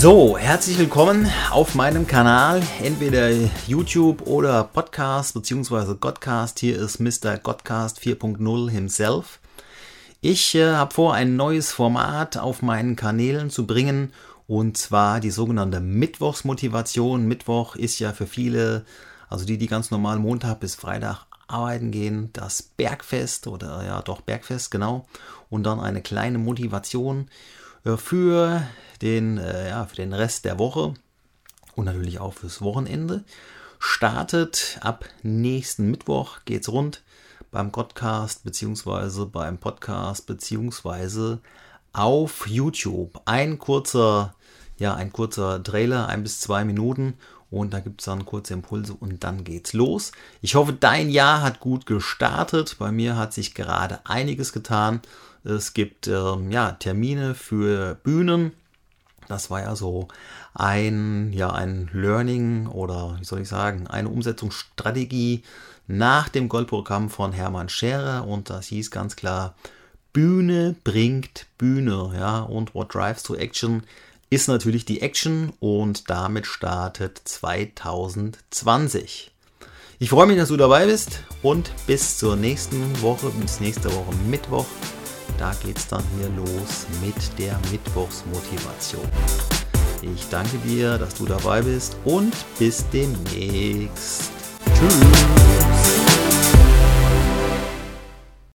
So, herzlich willkommen auf meinem Kanal, entweder YouTube oder Podcast bzw. Godcast. Hier ist Mr. Godcast 4.0 himself. Ich äh, habe vor, ein neues Format auf meinen Kanälen zu bringen und zwar die sogenannte Mittwochsmotivation. Mittwoch ist ja für viele, also die, die ganz normal Montag bis Freitag arbeiten gehen, das Bergfest oder ja doch Bergfest, genau. Und dann eine kleine Motivation für den, äh, ja, für den Rest der Woche und natürlich auch fürs Wochenende. Startet ab nächsten Mittwoch, geht's rund beim Podcast beziehungsweise beim Podcast beziehungsweise auf YouTube. Ein kurzer, ja, ein kurzer Trailer, ein bis zwei Minuten und da gibt es dann kurze Impulse und dann geht's los. Ich hoffe, dein Jahr hat gut gestartet. Bei mir hat sich gerade einiges getan. Es gibt ähm, ja, Termine für Bühnen. Das war ja so ein, ja, ein Learning oder wie soll ich sagen, eine Umsetzungsstrategie nach dem Goldprogramm von Hermann Scherer und das hieß ganz klar, Bühne bringt Bühne, ja, und what drives to action ist natürlich die Action und damit startet 2020. Ich freue mich, dass du dabei bist und bis zur nächsten Woche, bis nächste Woche Mittwoch. Da geht es dann hier los mit der Mittwochsmotivation. Ich danke dir, dass du dabei bist und bis demnächst. Tschüss.